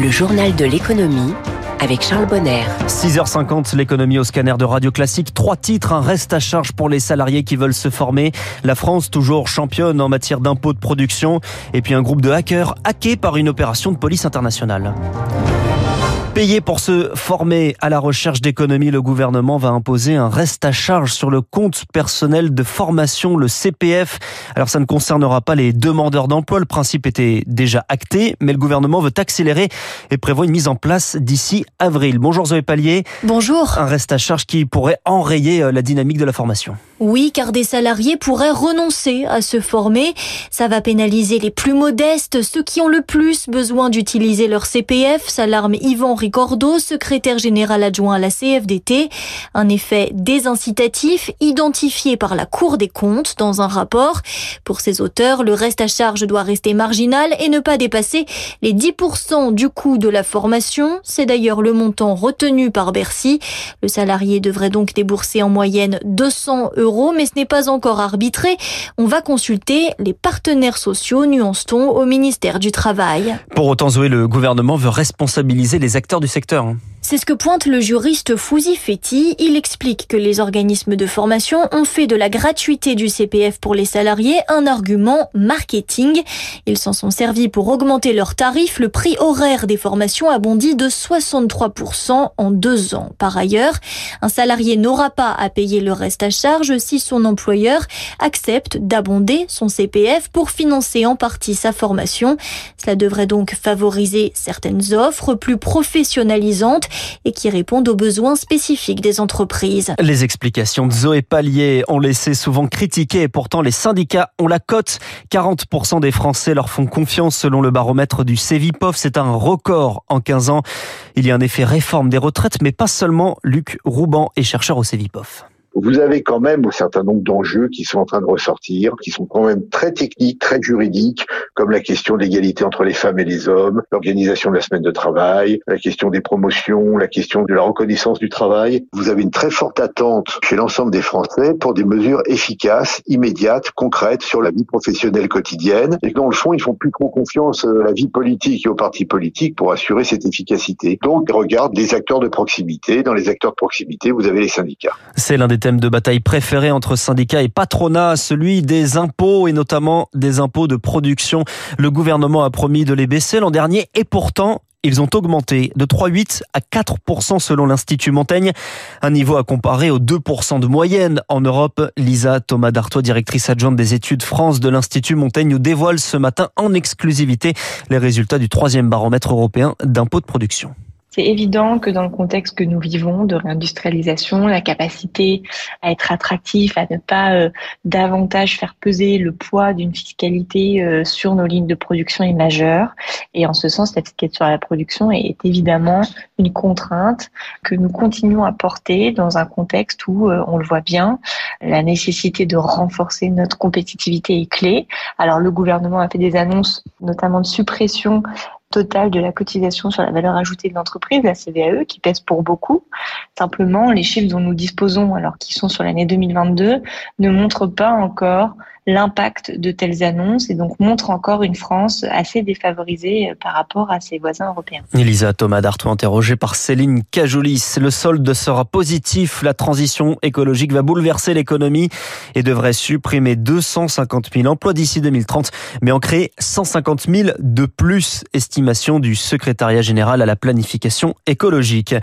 Le journal de l'économie avec Charles Bonner. 6h50, l'économie au scanner de Radio Classique. Trois titres, un reste à charge pour les salariés qui veulent se former. La France, toujours championne en matière d'impôts de production. Et puis un groupe de hackers hackés par une opération de police internationale. Payé pour se former à la recherche d'économie, le gouvernement va imposer un reste à charge sur le compte personnel de formation, le CPF. Alors ça ne concernera pas les demandeurs d'emploi, le principe était déjà acté, mais le gouvernement veut accélérer et prévoit une mise en place d'ici avril. Bonjour Zoé Pallier. Bonjour. Un reste à charge qui pourrait enrayer euh, la dynamique de la formation. Oui, car des salariés pourraient renoncer à se former. Ça va pénaliser les plus modestes, ceux qui ont le plus besoin d'utiliser leur CPF, s'alarme Yvan Ricordo, secrétaire général adjoint à la CFDT. Un effet désincitatif identifié par la Cour des comptes dans un rapport. Pour ces auteurs, le reste à charge doit rester marginal et ne pas dépasser les 10% du coût de la formation. C'est d'ailleurs le montant retenu par Bercy. Le salarié devrait donc débourser en moyenne 200 euros, mais ce n'est pas encore arbitré. On va consulter les partenaires sociaux, nuance-t-on, au ministère du Travail. Pour autant, Zoé, le gouvernement veut responsabiliser les acteurs du secteur. C'est ce que pointe le juriste Fouzi Fetti. Il explique que les organismes de formation ont fait de la gratuité du CPF pour les salariés un argument marketing. Ils s'en sont servis pour augmenter leurs tarifs. Le prix horaire des formations a bondi de 63% en deux ans. Par ailleurs, un salarié n'aura pas à payer le reste à charge si son employeur accepte d'abonder son CPF pour financer en partie sa formation. Cela devrait donc favoriser certaines offres plus professionnalisantes et qui répondent aux besoins spécifiques des entreprises. Les explications de Zoé Pallier ont laissé souvent critiquer et pourtant les syndicats ont la cote. 40% des Français leur font confiance selon le baromètre du Cevipof. C'est un record en 15 ans. Il y a un effet réforme des retraites, mais pas seulement. Luc Rouban est chercheur au Cevipof. Vous avez quand même un certain nombre d'enjeux qui sont en train de ressortir, qui sont quand même très techniques, très juridiques, comme la question de l'égalité entre les femmes et les hommes, l'organisation de la semaine de travail, la question des promotions, la question de la reconnaissance du travail. Vous avez une très forte attente chez l'ensemble des Français pour des mesures efficaces, immédiates, concrètes sur la vie professionnelle quotidienne. Et dans le fond, ils font plus trop confiance à la vie politique et aux partis politiques pour assurer cette efficacité. Donc, ils regardent les acteurs de proximité. Dans les acteurs de proximité, vous avez les syndicats. C'est l'un des thèmes de bataille préférés entre syndicats et patronat, celui des impôts et notamment des impôts de production. Le gouvernement a promis de les baisser l'an dernier et pourtant, ils ont augmenté de 3,8 à 4% selon l'Institut Montaigne, un niveau à comparer aux 2% de moyenne en Europe. Lisa Thomas Dartois, directrice adjointe des études France de l'Institut Montaigne, nous dévoile ce matin en exclusivité les résultats du troisième baromètre européen d'impôts de production. C'est évident que dans le contexte que nous vivons de réindustrialisation, la capacité à être attractif, à ne pas euh, davantage faire peser le poids d'une fiscalité euh, sur nos lignes de production est majeure. Et en ce sens, la fiscalité sur la production est, évidemment une contrainte que nous continuons à porter dans un contexte où, euh, on le voit bien, la nécessité de renforcer notre compétitivité est clé. Alors le gouvernement a fait des annonces, notamment de suppression totale de la cotisation sur la valeur ajoutée de l'entreprise, la CVAE, qui pèse pour beaucoup. Simplement, les chiffres dont nous disposons, alors qui sont sur l'année 2022, ne montrent pas encore l'impact de telles annonces et donc montrent encore une France assez défavorisée par rapport à ses voisins européens. Elisa Thomas Dartois, interrogée par Céline Cajoulis. Le solde sera positif. La transition écologique va bouleverser l'économie et devrait supprimer 250 000 emplois d'ici 2030, mais en créer 150 000 de plus. Estimation du secrétariat général à la planification écologique.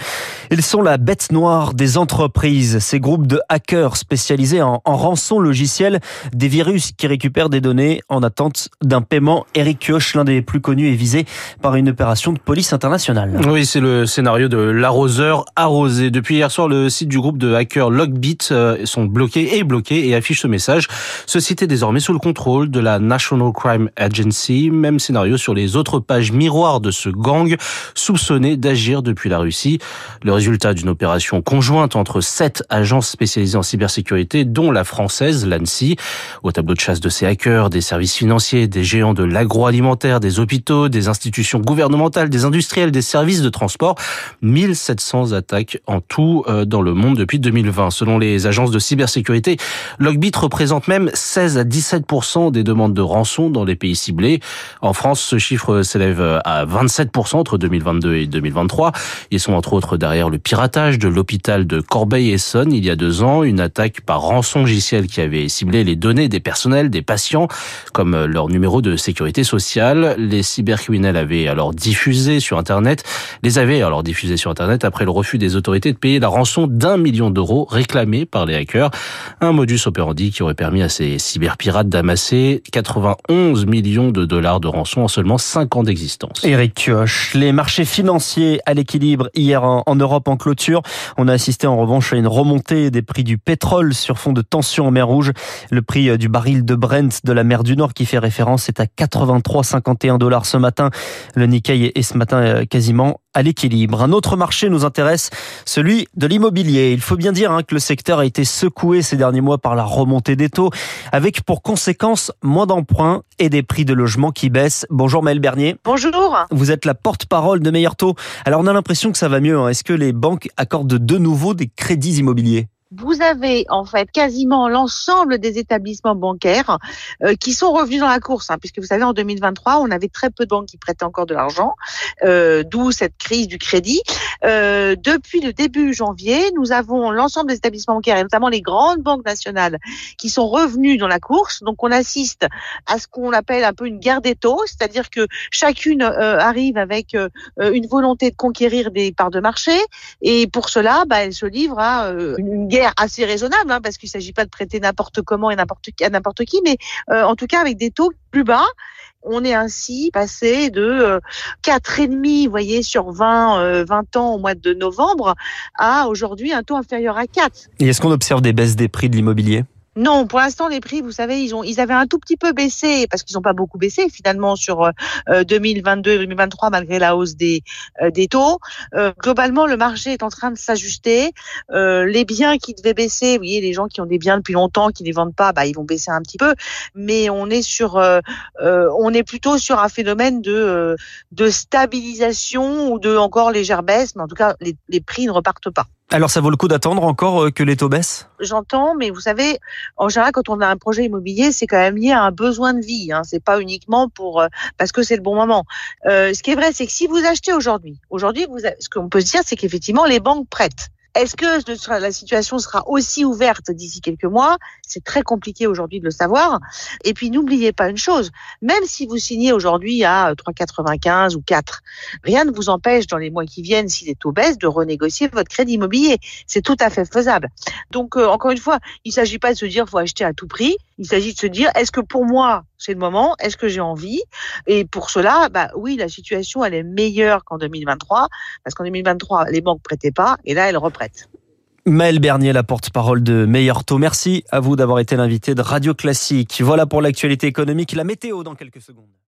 Ils sont la bête noire des entreprises. Ces groupes de hackers spécialisés en, en rançon logiciel des virus qui récupèrent des données en attente d'un paiement. Eric Kioch, l'un des plus connus, est visé par une opération de police internationale. Oui, c'est le scénario de l'arroseur arrosé. Depuis hier soir, le site du groupe de hackers Logbit euh, sont bloqués et bloqués et affiche ce message. Ce site est désormais sous le contrôle de la National Crime Agency. Même scénario sur les autres pages miroirs de ce gang soupçonné d'agir depuis la Russie. Le résultat d'une opération conjointe entre sept agences spécialisées en cybersécurité, dont la française, l'ANSI. Au tableau de chasse de ces hackers, des services financiers, des géants de l'agroalimentaire, des hôpitaux, des institutions gouvernementales, des industriels, des services de transport. 1700 attaques en tout euh, dans le monde depuis 2020. Selon les agences de cybersécurité, Logbit représente même 16 à 17 des demandes de rançon dans les pays ciblés. En France, ce chiffre s'élève à 27% entre 2022 et 2023. Ils sont entre autres derrière le piratage de l'hôpital de Corbeil-Essonne il y a deux ans, une attaque par rançon logiciel qui avait ciblé les données des personnels, des patients, comme leur numéro de sécurité sociale. Les cybercriminels avaient alors diffusé sur Internet, les avaient alors diffusé sur Internet après le refus des autorités de payer la rançon d'un million d'euros réclamée par les hackers. Un modus operandi qui aurait permis à ces cyberpirates d'amasser 91 millions de dollars de rançon en seulement 5 ans d'existence. Eric Kioch, les marchés financiers à l'équilibre hier en Europe en clôture. On a assisté en revanche à une remontée des prix du pétrole sur fond de tension en mer Rouge. Le prix du baril de Brent de la mer du Nord qui fait référence est à 83,51 dollars ce matin. Le Nikkei est ce matin euh, quasiment à l'équilibre. Un autre marché nous intéresse, celui de l'immobilier. Il faut bien dire hein, que le secteur a été secoué ces derniers mois par la remontée des taux, avec pour conséquence moins d'emprunts et des prix de logement qui baissent. Bonjour Maëlle Bernier. Bonjour. Vous êtes la porte-parole de Meilleur Taux. Alors on a l'impression que ça va mieux. Hein. Est-ce que les banques accordent de nouveau des crédits immobiliers? Vous avez en fait quasiment l'ensemble des établissements bancaires euh, qui sont revenus dans la course, hein, puisque vous savez en 2023 on avait très peu de banques qui prêtaient encore de l'argent, euh, d'où cette crise du crédit. Euh, depuis le début janvier, nous avons l'ensemble des établissements bancaires et notamment les grandes banques nationales qui sont revenus dans la course. Donc on assiste à ce qu'on appelle un peu une guerre des taux, c'est-à-dire que chacune arrive avec une volonté de conquérir des parts de marché et pour cela, bah, elle se livre à une guerre assez raisonnable, hein, parce qu'il ne s'agit pas de prêter n'importe comment et n'importe à n'importe qui, mais euh, en tout cas avec des taux plus bas. On est ainsi passé de euh, quatre et demi, vous voyez, sur 20, 20 euh, ans au mois de novembre, à aujourd'hui un taux inférieur à 4. Et est-ce qu'on observe des baisses des prix de l'immobilier? Non, pour l'instant, les prix, vous savez, ils ont, ils avaient un tout petit peu baissé parce qu'ils n'ont pas beaucoup baissé finalement sur 2022 euh, 2023 malgré la hausse des euh, des taux. Euh, globalement, le marché est en train de s'ajuster. les biens qui devaient baisser, vous voyez, les gens qui ont des biens depuis longtemps, qui ne les vendent pas, bah, ils vont baisser un petit peu. Mais on est sur, on est plutôt sur un phénomène de de stabilisation ou de encore légère baisse, mais en tout cas, les, les prix ne repartent pas. Alors ça vaut le coup d'attendre encore euh, que les taux baissent? J'entends, mais vous savez, en général, quand on a un projet immobilier, c'est quand même lié à un besoin de vie. Hein. C'est pas uniquement pour euh, parce que c'est le bon moment. Euh, ce qui est vrai, c'est que si vous achetez aujourd'hui, aujourd'hui, ce qu'on peut se dire, c'est qu'effectivement, les banques prêtent. Est-ce que la situation sera aussi ouverte d'ici quelques mois? C'est très compliqué aujourd'hui de le savoir. Et puis n'oubliez pas une chose, même si vous signez aujourd'hui à 3,95 ou 4, rien ne vous empêche dans les mois qui viennent, si les taux baissent, de renégocier votre crédit immobilier. C'est tout à fait faisable. Donc euh, encore une fois, il ne s'agit pas de se dire faut acheter à tout prix. Il s'agit de se dire est-ce que pour moi c'est le moment? Est-ce que j'ai envie? Et pour cela, bah oui, la situation elle est meilleure qu'en 2023 parce qu'en 2023 les banques prêtaient pas et là elles reprêtent. Maëlle Bernier, la porte-parole de Meilleur Taux. Merci à vous d'avoir été l'invité de Radio Classique. Voilà pour l'actualité économique. La météo dans quelques secondes.